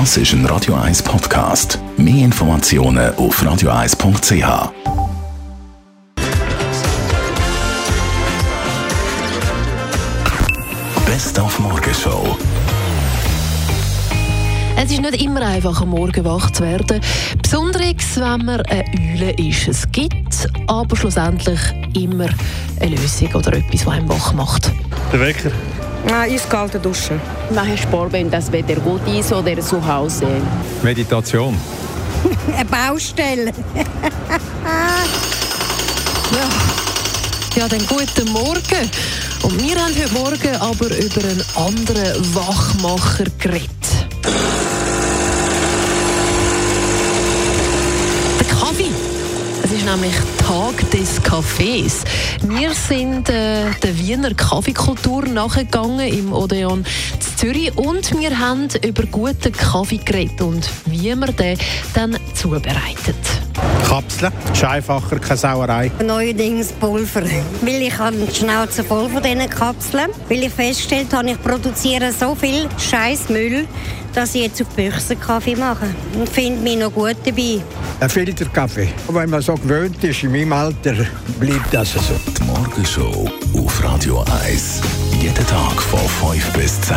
Das ist ein Radio 1 Podcast. Mehr Informationen auf radio1.ch. Best auf Morgenshow. Es ist nicht immer einfach, am Morgen wach zu werden. Besonders, wenn man eine Eule ist. Es gibt aber schlussendlich immer eine Lösung oder etwas, was einem wach macht. Der Wecker. Ah, eiskalte Dusche. Mache Sport, wenn das Wetter gut ist oder zu Hause. Meditation. Eine Baustelle. Ja, dann guten Morgen. Und wir haben heute Morgen aber über einen anderen Wachmacher geredet. Der Kaffee. Es ist nämlich Tag des Kaffees. Wir sind äh, der Wiener Kaffeekultur nachgegangen im Odeon Zürich und wir haben über guten Kaffee geredet und wie man den dann zubereitet. Kapseln. Ist einfacher, keine Sauerei. Neuerdings Pulver. Weil ich habe die Schnauze voll von diesen Kapseln. Weil ich festgestellt habe, ich produziere so viel Scheißmüll, dass ich jetzt auf Büchsenkaffee mache. Und finde mich noch gut dabei. Ein Filterkaffee. Wenn man so gewöhnt ist, in meinem Alter, bleibt das so. Die Morgenshow auf Radio 1. Jeden Tag von 5 bis 10.